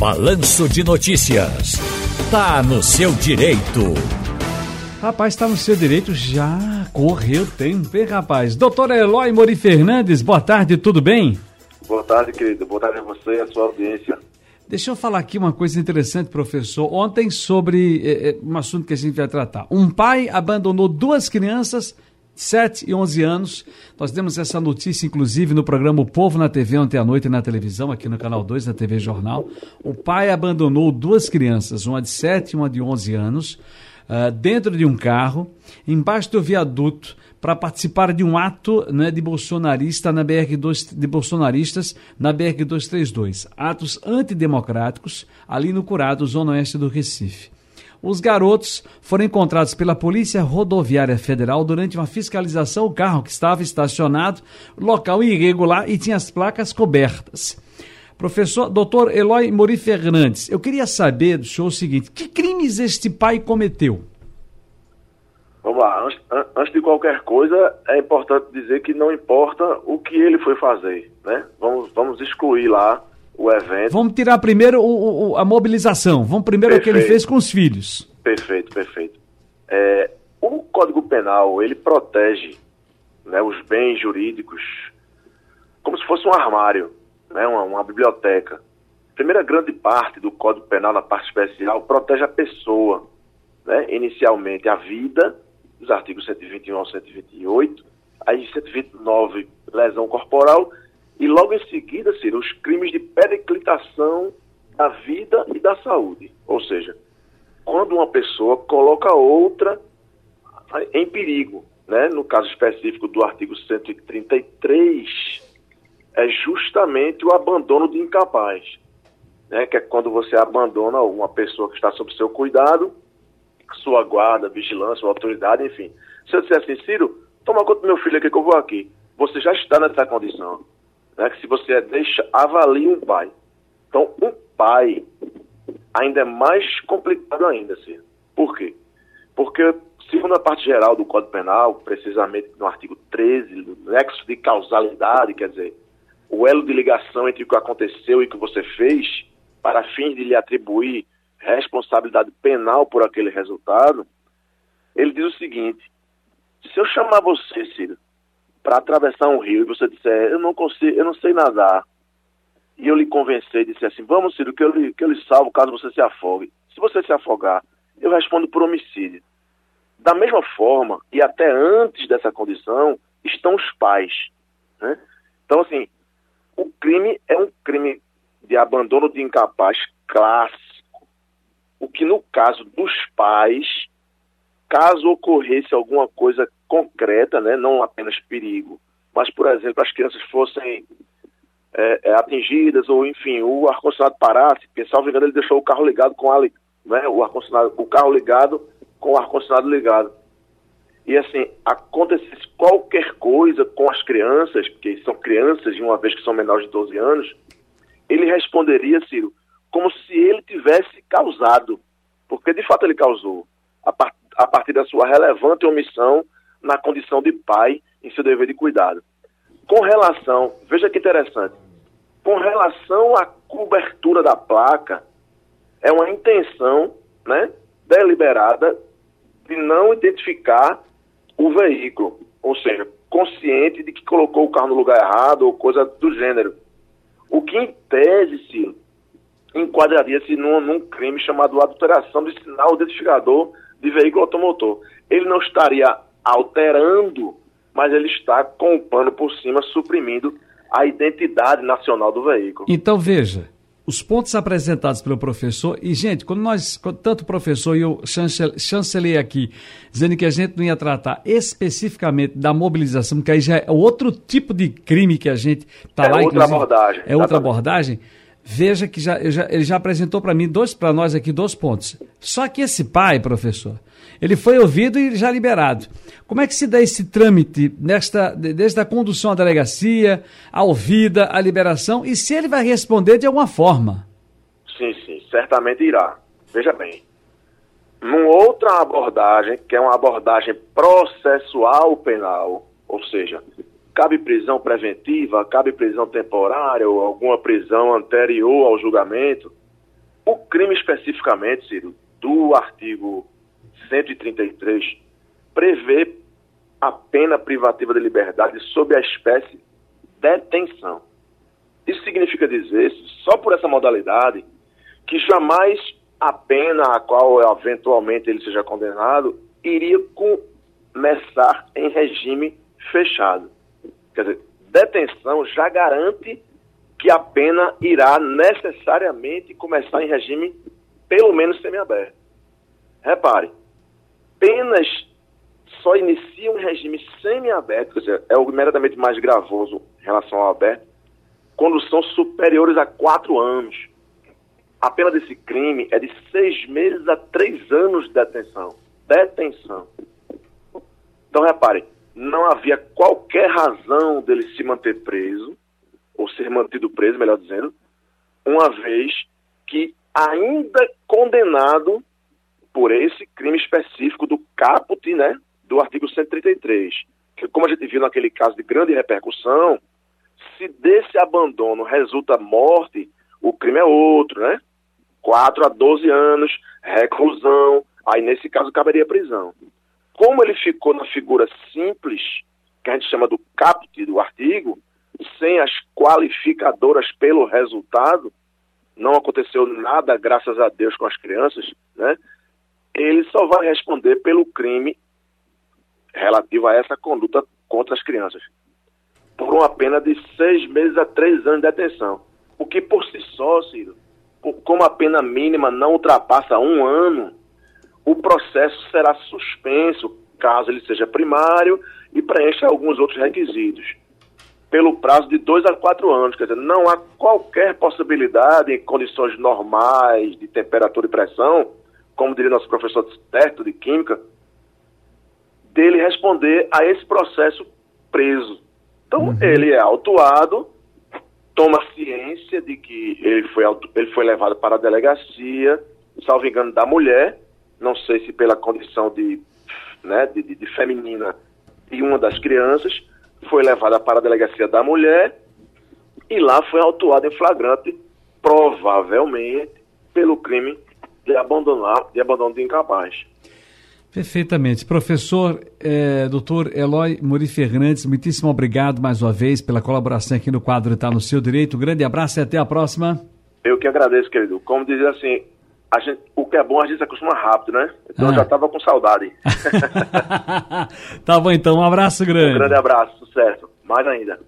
Balanço de Notícias. Tá no seu direito. Rapaz, tá no seu direito, já correu tempo, hein, rapaz? Doutor Eloy Mori Fernandes, boa tarde, tudo bem? Boa tarde, querido. Boa tarde a você e a sua audiência. Deixa eu falar aqui uma coisa interessante, professor. Ontem, sobre eh, um assunto que a gente vai tratar. Um pai abandonou duas crianças 7 e 11 anos. Nós demos essa notícia, inclusive, no programa O Povo na TV ontem à noite na televisão, aqui no canal 2 da TV Jornal. O pai abandonou duas crianças, uma de 7 e uma de 11 anos, uh, dentro de um carro, embaixo do viaduto, para participar de um ato né, de bolsonarista na BR 2, de bolsonaristas na BR 232. Atos antidemocráticos ali no Curado, zona oeste do Recife. Os garotos foram encontrados pela Polícia Rodoviária Federal durante uma fiscalização. O carro que estava estacionado, local irregular e tinha as placas cobertas. Professor Dr. Eloy Mori Fernandes, eu queria saber do senhor o seguinte: que crimes este pai cometeu? Vamos lá, antes, antes, de qualquer coisa, é importante dizer que não importa o que ele foi fazer, né? Vamos, vamos excluir lá o evento. Vamos tirar primeiro o, o, a mobilização. Vamos primeiro perfeito. o que ele fez com os filhos. Perfeito, perfeito. É, o Código Penal, ele protege né, os bens jurídicos como se fosse um armário, né, uma, uma biblioteca. A primeira grande parte do Código Penal, na parte especial, protege a pessoa. Né, inicialmente, a vida, os artigos 121 ao 128, aí 129, lesão corporal, e logo em seguida, Ciro, os crimes de periclitação da vida e da saúde. Ou seja, quando uma pessoa coloca outra em perigo, né? no caso específico do artigo 133, é justamente o abandono de incapaz, né? que é quando você abandona uma pessoa que está sob seu cuidado, sua guarda, vigilância, autoridade, enfim. Se eu disser assim, Ciro, toma conta do meu filho aqui que eu vou aqui, você já está nessa condição né, que se você deixa, avalie um pai. Então, um pai ainda é mais complicado ainda, assim. Por quê? Porque, segundo a parte geral do Código Penal, precisamente no artigo 13, do nexo de causalidade, quer dizer, o elo de ligação entre o que aconteceu e o que você fez, para fins de lhe atribuir responsabilidade penal por aquele resultado, ele diz o seguinte: se eu chamar você, Ciro, para atravessar um rio e você disser, eu não consigo, eu não sei nadar, e eu lhe convencer e disser assim, vamos, Ciro, que eu, lhe, que eu lhe salvo caso você se afogue. Se você se afogar, eu respondo por homicídio. Da mesma forma, e até antes dessa condição, estão os pais. Né? Então, assim, o crime é um crime de abandono de incapaz clássico. O que, no caso dos pais, caso ocorresse alguma coisa concreta, né, não apenas perigo, mas, por exemplo, as crianças fossem é, é, atingidas, ou enfim, o ar-condicionado parasse, porque, salvo engano, ele deixou o carro ligado com a, né, o, ar-condicionado, o carro ligado com o ar-condicionado ligado. E assim, acontecesse qualquer coisa com as crianças, porque são crianças, de uma vez que são menores de 12 anos, ele responderia, Ciro, como se ele tivesse causado, porque de fato ele causou, a, par a partir da sua relevante omissão na condição de pai em seu dever de cuidado. Com relação, veja que interessante, com relação à cobertura da placa, é uma intenção né, deliberada de não identificar o veículo, ou seja, consciente de que colocou o carro no lugar errado ou coisa do gênero. O que em tese se enquadraria-se num, num crime chamado adulteração de sinal identificador de veículo automotor. Ele não estaria alterando, mas ele está com o pano por cima, suprimindo a identidade nacional do veículo. Então, veja, os pontos apresentados pelo professor, e gente, quando nós, quando tanto o professor e eu chancelei aqui, dizendo que a gente não ia tratar especificamente da mobilização, porque aí já é outro tipo de crime que a gente está é lá, outra abordagem. É outra abordagem. Veja que já, já ele já apresentou para mim, dois para nós aqui, dois pontos. Só que esse pai, professor, ele foi ouvido e já liberado. Como é que se dá esse trâmite nesta, desde a condução à delegacia, a ouvida, a liberação, e se ele vai responder de alguma forma? Sim, sim, certamente irá. Veja bem, numa outra abordagem, que é uma abordagem processual penal, ou seja, cabe prisão preventiva, cabe prisão temporária ou alguma prisão anterior ao julgamento, O crime especificamente, Ciro, do artigo 133, prevê a pena privativa de liberdade sob a espécie detenção. Isso significa dizer, só por essa modalidade, que jamais a pena a qual eventualmente ele seja condenado iria começar em regime fechado. Quer dizer, detenção já garante que a pena irá necessariamente começar em regime pelo menos semiaberto. Repare, penas só iniciam em regime semiaberto, quer dizer, é o imediatamente mais gravoso em relação ao aberto, quando são superiores a quatro anos. A pena desse crime é de seis meses a três anos de detenção. Detenção. Então, repare, não havia qualquer razão dele se manter preso, ou ser mantido preso, melhor dizendo, uma vez que, ainda condenado por esse crime específico do caput, né, do artigo 133, que como a gente viu naquele caso de grande repercussão, se desse abandono resulta morte, o crime é outro, né? 4 a 12 anos, reclusão, aí nesse caso caberia prisão. Como ele ficou na figura simples, que a gente chama do caput do artigo, sem as qualificadoras pelo resultado, não aconteceu nada, graças a Deus, com as crianças, né? Ele só vai responder pelo crime relativo a essa conduta contra as crianças, por uma pena de seis meses a três anos de detenção. O que por si só, Ciro, como a pena mínima não ultrapassa um ano, o processo será suspenso, caso ele seja primário e preencha alguns outros requisitos, pelo prazo de dois a quatro anos. Quer dizer, não há qualquer possibilidade, em condições normais de temperatura e pressão, como diria nosso professor Terto de Química, dele responder a esse processo preso. Então, uhum. ele é autuado, toma ciência de que ele foi, ele foi levado para a delegacia, salvo engano, da mulher, não sei se pela condição de, né, de, de, de feminina de uma das crianças, foi levada para a delegacia da mulher e lá foi autuado em flagrante, provavelmente pelo crime de abandonar, de abandono de incapaz. Perfeitamente. Professor, é, doutor Eloy Muri Fernandes, muitíssimo obrigado mais uma vez pela colaboração aqui no quadro Está no Seu Direito. Um grande abraço e até a próxima. Eu que agradeço, querido. Como dizer assim, gente, o que é bom a gente se acostuma rápido, né? Então ah. eu já estava com saudade. tá bom então, um abraço grande. Um grande abraço, sucesso. Mais ainda.